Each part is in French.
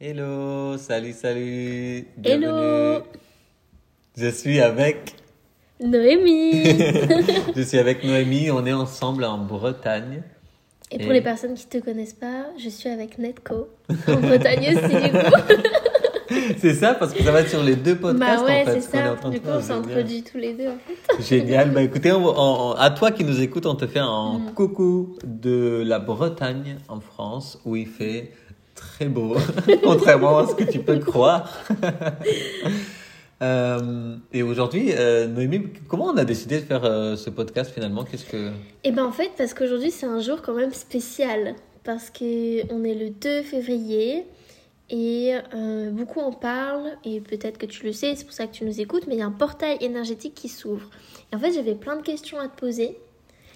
Hello, salut, salut. Hello. bienvenue. Je suis avec. Noémie je suis avec Noémie. On est ensemble en Bretagne. Et pour les personnes qui ne te connaissent pas, je suis avec Netco, en Bretagne aussi du coup. C'est ça parce que ça va être sur les deux podcasts bah ouais, en fait. c'est ce qu'on est en ça. Du coup, on s'est Génial. introduit tous les deux en fait. Génial. Bah écoutez, on- on- à toi qui nous écoute, on te fait un Mm. coucou de la Bretagne en France où il fait très beau, contrairement à ce que tu peux croire. Euh, et aujourd'hui, euh, Noémie, comment on a décidé de faire euh, ce podcast finalement? Qu'est-ce que Et ben en fait, parce qu'aujourd'hui c'est un jour quand même spécial. Parce qu'on est le 2 février et beaucoup en parlent. Et peut-être que tu le sais, c'est pour ça que tu nous écoutes. Mais il y a un portail énergétique qui s'ouvre. Et en fait, j'avais plein de questions à te poser.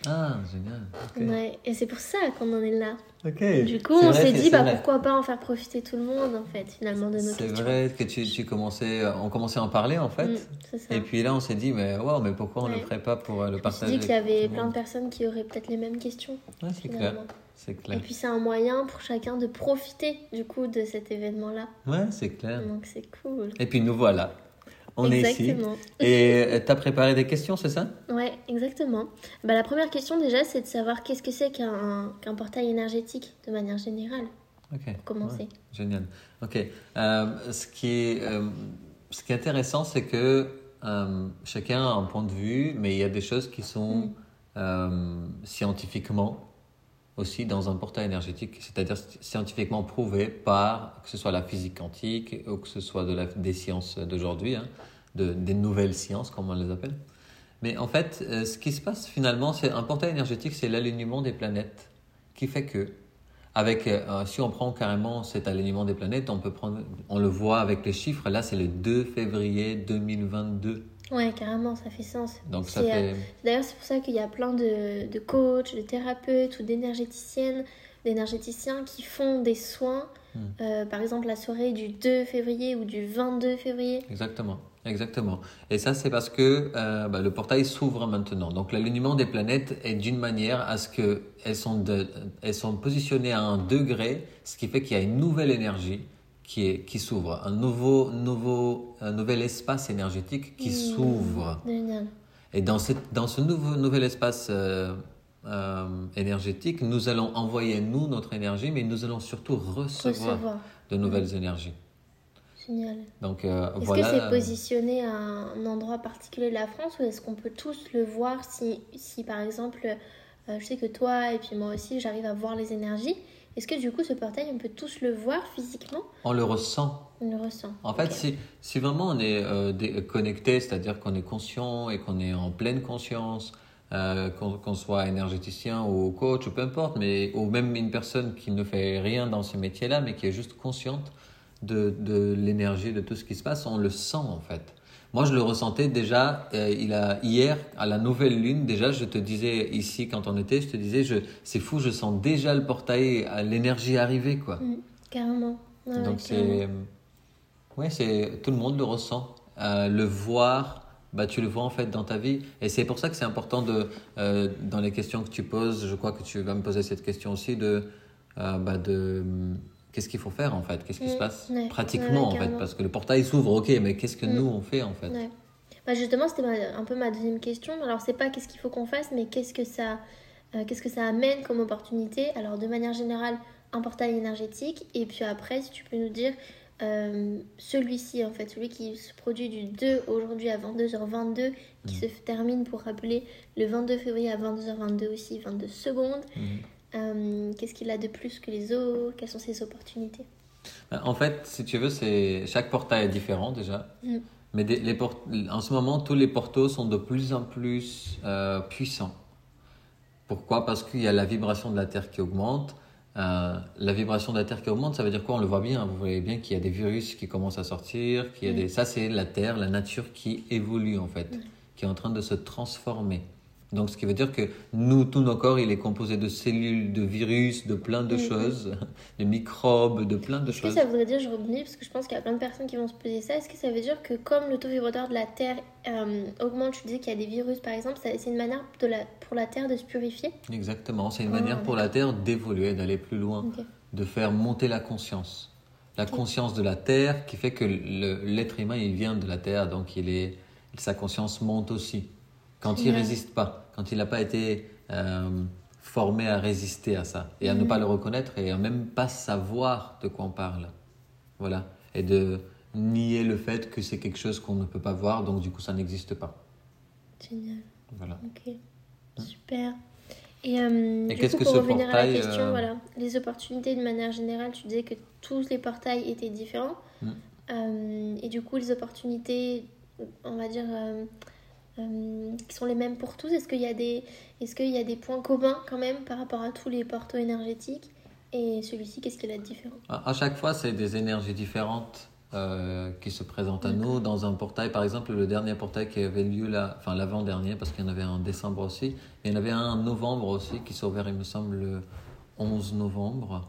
Ah, génial. Ouais, et c'est pour ça qu'on en est là. Ok. Du coup, on s'est dit, bah, vrai. pourquoi pas en faire profiter tout le monde, en fait, finalement, de nos C'est vrai que tu, tu commençais, on commençait à en parler en fait. Mm, c'est ça. Et puis là, on s'est dit, mais wow, mais pourquoi on ne Ouais. le ferait pas pour euh, le Je me suis partager dit qu'il y avait plein de personnes qui auraient peut-être les mêmes questions, Ouais, c'est clair. C'est Et clair. puis, c'est un moyen pour chacun de profiter, du coup, de cet événement-là. Ouais, c'est clair. Donc, c'est cool. Et puis nous voilà. On est ici. exactement. Et tu as préparé des questions, c'est ça? Ouais, exactement. Bah, la première question, déjà, c'est de savoir qu'est-ce que c'est qu'un qu'un portail énergétique, de manière générale, Ok. pour commencer. Ouais, génial. Ok. Euh, ce, qui est, euh, ce qui est intéressant, c'est que euh, chacun a un point de vue, mais il y a des choses qui sont Mm. euh, scientifiquement aussi dans un portail énergétique, c'est-à-dire scientifiquement prouvé par que ce soit la physique quantique ou que ce soit des sciences d'aujourd'hui, hein, de, des nouvelles sciences, comme on les appelle. Mais en fait, euh, ce qui se passe finalement, c'est un portail énergétique, c'est l'alignement des planètes qui fait que, avec, euh, si on prend carrément cet alignement des planètes, on peut prendre, on le voit avec les chiffres. Là, c'est le 2 février 2022. Ouais, carrément, ça fait sens. Donc ça euh, fait, D'ailleurs, c'est pour ça qu'il y a plein de, de coachs, de thérapeutes ou d'énergéticiennes, d'énergéticiens qui font des soins. Hmm. Euh, par exemple, la soirée du 2 février ou du 22 février. Exactement, exactement. Et ça, c'est parce que euh, bah, le portail s'ouvre maintenant. Donc, l'alignement des planètes est d'une manière à ce que elles sont, de- elles sont positionnées à un degré, ce qui fait qu'il y a une nouvelle énergie qui, qui s'ouvre, un nouveau, nouveau, un nouvel espace énergétique qui Mmh. s'ouvre. Et dans, cette, dans ce nouveau, nouvel espace euh, euh, énergétique, nous allons envoyer, nous, notre énergie, mais nous allons surtout recevoir, Recevoir. de nouvelles énergies. Génial. Donc, euh, Est-ce voilà. que c'est positionné à un endroit particulier de la France ou est-ce qu'on peut tous le voir si, si par exemple, je sais que toi et puis moi aussi, j'arrive à voir les énergies. Est-ce que du coup, ce portail, on peut tous le voir physiquement? On le ressent. On le ressent. En fait, si, si vraiment on est euh, connecté, c'est-à-dire qu'on est conscient et qu'on est en pleine conscience, euh, qu'on qu'on soit énergéticien ou coach, ou peu importe, mais, ou même une personne qui ne fait rien dans ce métier-là, mais qui est juste consciente de, de l'énergie, de tout ce qui se passe, on le sent en fait. Moi, je le ressentais déjà euh, il a, hier, à la nouvelle lune, déjà, je te disais ici, quand on était, je te disais, je, c'est fou, je sens déjà le portail, à l'énergie arriver, quoi. Mm, carrément. Ouais, Donc c'est, ouais, c'est tout le monde le ressent. Euh, le voir, bah tu le vois en fait dans ta vie, et c'est pour ça que c'est important de, euh, dans les questions que tu poses, je crois que tu vas me poser cette question aussi de, euh, bah de, qu'est-ce qu'il faut faire en fait, qu'est-ce qui se Mm, passe ouais, pratiquement ouais, en fait, parce que le portail s'ouvre, ok, mais qu'est-ce que Mm. nous on fait en fait? Bah justement, c'était un peu ma deuxième question. Alors, c'est pas qu'est-ce qu'il faut qu'on fasse, mais qu'est-ce que ça, euh, qu'est-ce que ça amène comme opportunité? Alors, de manière générale, un portail énergétique. Et puis après, si tu peux nous dire euh, celui-ci, en fait, celui qui se produit du 2 aujourd'hui à 22h22, qui Mhm. se termine pour rappeler le 22 février à 22h22 aussi, 22 secondes. Mhm. Euh, qu'est-ce qu'il a de plus que les autres? Quelles sont ses opportunités? En fait, si tu veux, c'est chaque portail est différent déjà. Mm. Mais des- les port- en ce moment, tous les portaux sont de plus en plus euh, puissants. Pourquoi? Parce qu'il y a la vibration de la Terre qui augmente. Euh, la vibration de la Terre qui augmente, ça veut dire quoi? On le voit bien. hein. Vous voyez bien qu'il y a des virus qui commencent à sortir. Qu'il y a Mm. des... Ça, c'est la Terre, la nature qui évolue en fait, Mm. qui est en train de se transformer. Donc, ce qui veut dire que nous, tout nos corps, il est composé de cellules, de virus, de plein de Mm. choses, de microbes, de plein de Est-ce que choses. ça voudrait dire, je rebondis parce que je pense qu'il y a plein de personnes qui vont se poser ça, est-ce que ça veut dire que comme le taux vibratoire de la Terre euh, augmente, tu disais qu'il y a des virus par exemple, ça- c'est une manière de la, pour la Terre de se purifier? Exactement, c'est une Ah, manière pour la Terre d'évoluer, d'aller plus loin, de faire monter la conscience. la conscience de la terre qui fait que l'être humain il vient de la terre, donc il est sa conscience monte aussi. Quand il Génial. résiste pas, quand il n'a pas été euh, formé à résister à ça et à ne Mhm. pas le reconnaître et à même pas savoir de quoi on parle, voilà, et de nier le fait que c'est quelque chose qu'on ne peut pas voir, donc du coup ça n'existe pas, Génial. voilà. Ok. Super. Et, euh, du qu'est-ce que pour ce revenir à la portail, question, euh, voilà, les opportunités de manière générale, tu disais que tous les portails étaient différents. Mm. Euh, et du coup, les opportunités, on va dire, euh, qui sont les mêmes pour tous, est-ce qu'il y, a des- est-ce qu'il y a des points communs quand même par rapport à tous les portaux énergétiques? Et celui-ci, qu'est-ce qu'il a de différent? À à chaque fois, c'est des énergies différentes euh, qui se présentent à nous. Dans un portail. Par exemple, le dernier portail qui avait lieu là, enfin l'avant-dernier, parce qu'il y en avait un en décembre aussi, il y en avait un en novembre aussi qui s'est ouvert, il me semble, le 11 novembre,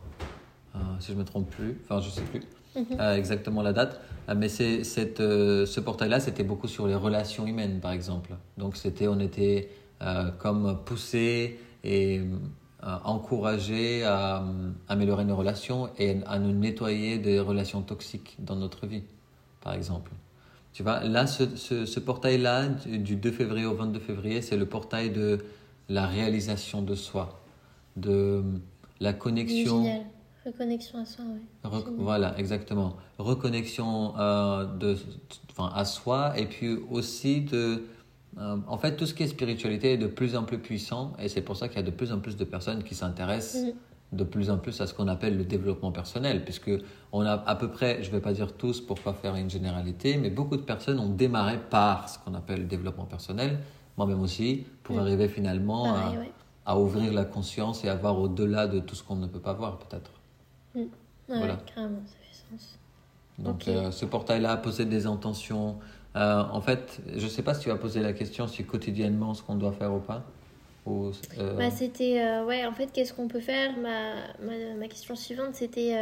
euh, si je ne me trompe plus, enfin je ne sais plus Mhm. euh, exactement la date. Euh, mais c'est, cette, euh, ce portail-là, c'était beaucoup sur les relations humaines, par exemple. Donc c'était, on était euh, comme poussé et euh, encouragé à améliorer nos relations et à nous nettoyer des relations toxiques dans notre vie, par exemple. Tu vois, là, ce, ce, ce portail-là, du 2 février au 22 février, c'est le portail de la réalisation de soi, de la connexion. Reconnexion à soi, Génial. voilà, exactement. Reconnexion euh, de, enfin, à soi et puis aussi de... euh, en fait, tout ce qui est spiritualité est de plus en plus puissant et c'est pour ça qu'il y a de plus en plus de personnes qui s'intéressent Mhm. de plus en plus à ce qu'on appelle le développement personnel, puisque on a à peu près, je ne vais pas dire tous pour pas faire une généralité, mais beaucoup de personnes ont démarré par ce qu'on appelle le développement personnel, moi-même aussi, pour Mhm. arriver finalement à, ouais. à ouvrir la conscience et à voir au-delà de tout ce qu'on ne peut pas voir peut-être. Ouais, Voilà. carrément, ça fait sens. Donc euh, ce portail-là possède des intentions. Euh, en fait, je ne sais pas si tu vas poser la question si quotidiennement ce qu'on doit faire ou pas. Ou, euh, Bah, c'était, ouais, en fait, qu'est-ce qu'on peut faire? Ma, ma, ma question suivante, c'était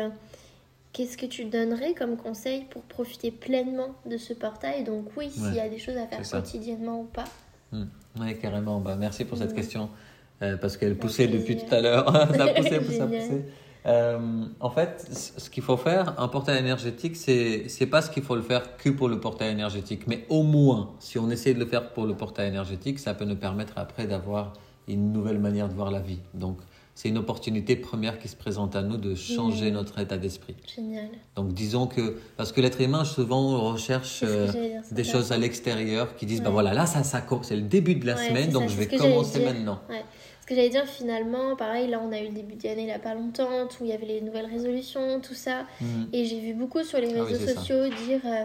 qu'est-ce que tu donnerais comme conseil pour profiter pleinement de ce portail? Donc, oui, s'il y a des choses à faire quotidiennement ou pas. Oui, carrément. Bah, merci pour cette question. parce qu'elle Avec poussait depuis tout à l'heure. ça poussait, poussait, poussait. Euh, en fait, ce qu'il faut faire, un portail énergétique, c'est c'est pas ce qu'il faut le faire que pour le portail énergétique, mais au moins, si on essaie de le faire pour le portail énergétique, ça peut nous permettre après d'avoir une nouvelle manière de voir la vie. Donc, c'est une opportunité première qui se présente à nous de changer notre état d'esprit. Génial. Donc, disons que parce que l'être humain souvent recherche euh, des choses à l'extérieur qui disent bah Ouais. voilà là ça ça c'est le début de la Ouais, semaine donc ça, je vais commencer maintenant. Ce que j'allais dire finalement, pareil, là on a eu le début d'année il n'y a pas longtemps, où il y avait les nouvelles résolutions, tout ça. Mhm. Et j'ai vu beaucoup sur les Ah oui, réseaux ça. sociaux dire euh,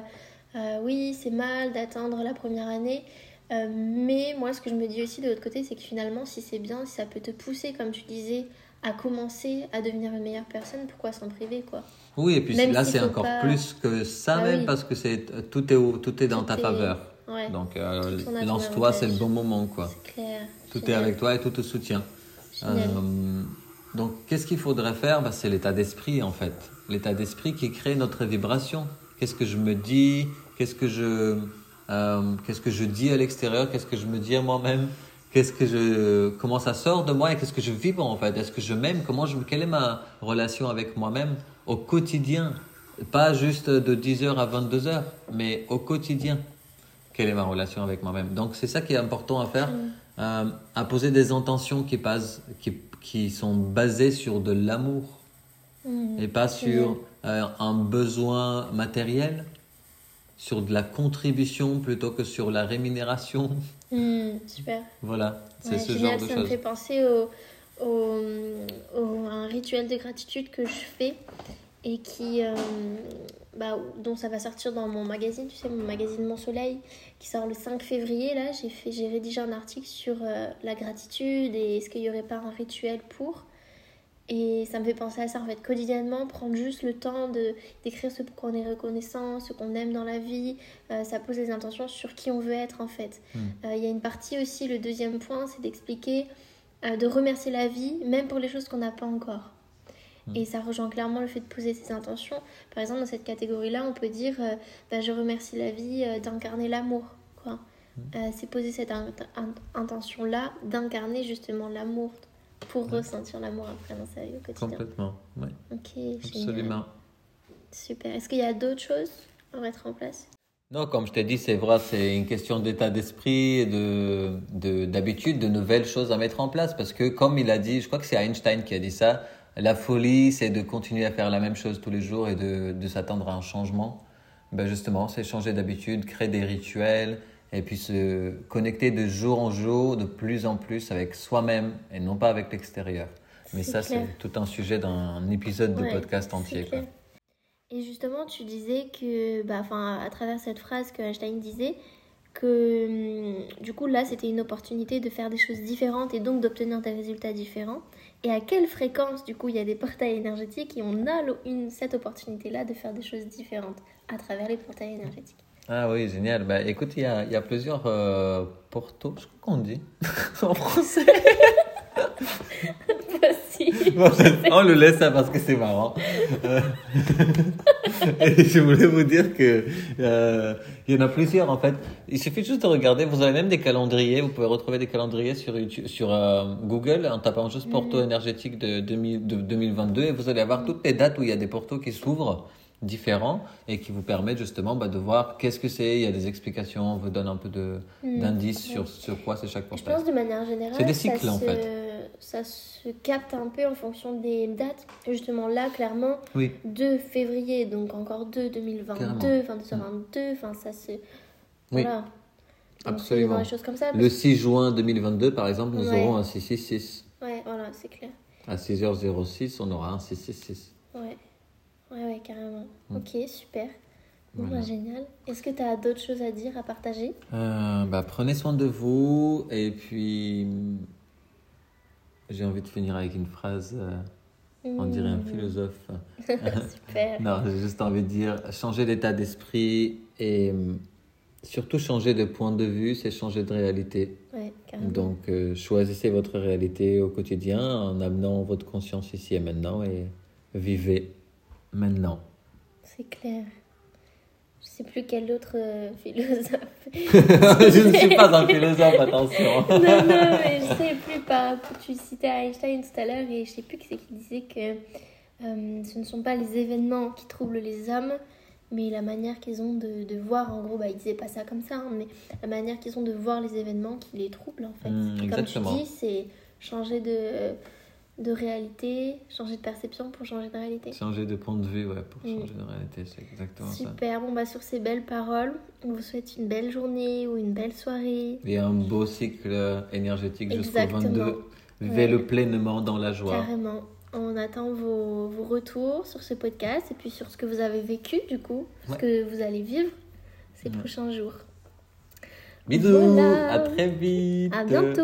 euh, oui, c'est mal d'atteindre la première année. Euh, mais moi, ce que je me dis aussi de l'autre côté, c'est que finalement, si c'est bien, si ça peut te pousser, comme tu disais, à commencer à devenir une meilleure personne, pourquoi s'en priver quoi? Oui, et puis Même là, c'est encore pas- plus que ça Bah même, oui. parce que c'est tout est, tout est dans Tout ta est- faveur. Ouais, Donc, euh, lance-toi, c'est le bon moment, quoi. clair. Tout est avec toi et tout te soutient. Euh, donc, qu'est-ce qu'il faudrait faire? Bah, C'est l'état d'esprit, en fait. L'état d'esprit qui crée notre vibration. Qu'est-ce que je me dis? Qu'est-ce que je, euh, qu'est-ce que je dis à l'extérieur? Qu'est-ce que je me dis à moi-même? Qu'est-ce que je, comment ça sort de moi et qu'est-ce que je vibre en fait? Est-ce que je m'aime? Comment je, quelle est ma relation avec moi-même au quotidien? Pas juste de 10h à 22h, mais au quotidien. Quelle est ma relation avec moi-même Donc c'est ça qui est important à faire, euh, à poser des intentions qui, passent, qui, qui sont basées sur de l'amour Mhm. et pas sur euh, un besoin matériel, sur de la contribution plutôt que sur la rémunération. Mhm, super. Voilà, c'est Ouais, ce génial, genre de ça me choses. fait penser au, au, un rituel de gratitude que je fais et qui, euh, bah, dont ça va sortir dans mon magazine, tu sais, mon magazine Mon Soleil, qui sort le 5 février. Là, j'ai fait, j'ai rédigé un article sur euh, la gratitude et est-ce qu'il n'y aurait pas un rituel pour. Et ça me fait penser à ça en fait, quotidiennement, prendre juste le temps de d'écrire ce pour quoi on est reconnaissant, ce qu'on aime dans la vie. Euh, ça pose des intentions sur qui on veut être en fait. Mm. Euh, Il y a une partie aussi, le deuxième point, c'est d'expliquer, de remercier la vie, même pour les choses qu'on n'a pas encore. Mm. Et ça rejoint clairement le fait de poser ses intentions. Par exemple, dans cette catégorie-là, on peut dire euh, bah, Je remercie la vie euh, d'incarner l'amour. quoi. Mm. Euh, c'est poser cette in- in- intention-là d'incarner justement l'amour pour ressentir l'amour après dans sa vie au quotidien. Complètement, oui, Ok, génial. absolument. super. Est-ce qu'il y a d'autres choses à mettre en place? Non, comme je t'ai dit, c'est vrai, c'est une question d'état d'esprit, de, de, d'habitude, de nouvelles choses à mettre en place. Parce que, comme il a dit, je crois que c'est Einstein qui a dit ça, la folie, c'est de continuer à faire la même chose tous les jours et de, de s'attendre à un changement. Ben justement, c'est changer d'habitude, créer des rituels et puis se connecter de jour en jour, de plus en plus avec soi-même et non pas avec l'extérieur. Mais ça, c'est tout un sujet d'un épisode de podcast entier. Quoi. Et justement, tu disais que, bah, enfin, à travers cette phrase que Einstein disait, que hum, du coup, là, c'était une opportunité de faire des choses différentes et donc d'obtenir des résultats différents. Et à quelle fréquence, du coup, il y a des portails énergétiques et on a une, cette opportunité-là de faire des choses différentes à travers les portails énergétiques. Ah oui, génial. Bah, écoute, il y a, y a plusieurs euh, portos, je crois qu'on dit, en français. On le laisse ça parce que c'est marrant. Euh, Et je voulais vous dire que euh, il y en a plusieurs en fait. Il suffit juste de regarder. Vous avez même des calendriers. Vous pouvez retrouver des calendriers sur YouTube, sur euh, Google en tapant juste porto énergétique de, 2000 de 2022 et vous allez avoir toutes les dates où il y a des portos qui s'ouvrent différents et qui vous permettent justement bah, de voir qu'est-ce que c'est. Il y a des explications. On vous donne un peu de Mm. d'indices sur sur quoi c'est chaque Je portail. pense de manière générale, C'est des cycles, en se- fait. Ça se capte un peu en fonction des dates. Justement, là, clairement, Oui. 2 février, donc encore 2 2022, Carrément. enfin 222, enfin ça se. Oui. Voilà. Donc, Absolument. choses comme ça. Le 6 juin 2022, par exemple, nous Ouais. aurons un 666. Ouais, voilà, c'est clair. À 6h06, on aura un 666. Ouais. Ouais, ouais, carrément. Mm. Ok, super. Bon, Voilà. bah, génial. Est-ce que tu as d'autres choses à dire, à partager? Euh, bah, prenez soin de vous. Et puis, j'ai envie de finir avec une phrase. euh, on dirait un Mhm. philosophe. Super. Non, j'ai juste envie de dire changer d'état d'esprit et euh, surtout changer de point de vue, c'est changer de réalité. Ouais. Donc, euh, choisissez votre réalité au quotidien en amenant votre conscience ici et maintenant et vivez maintenant. C'est clair. Je sais plus quel autre euh, philosophe. je ne suis pas un philosophe, attention. non, non, mais je sais plus pas. Tu citais Einstein tout à l'heure et je sais plus qui c'est qui disait que euh, ce ne sont pas les événements qui troublent les hommes, mais la manière qu'ils ont de, de voir. En gros, bah, il disait pas ça comme ça, hein, mais la manière qu'ils ont de voir les événements qui les troublent en fait. Mm, Et comme tu dis, c'est changer de, de réalité, changer de perception pour changer de réalité. Changer de point de vue, ouais, pour Mm. changer de réalité, c'est exactement ça. Super, bon bah sur ces belles paroles, on vous souhaite une belle journée ou une belle soirée. Et un beau cycle énergétique jusqu'au Exactement. 22. Vivez-le pleinement dans la joie. Carrément. On attend vos, vos retours sur ce podcast et puis sur ce que vous avez vécu du coup, ce que vous allez vivre ces prochains jours. Bisous, Voilà. à très vite. À bientôt